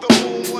the moon.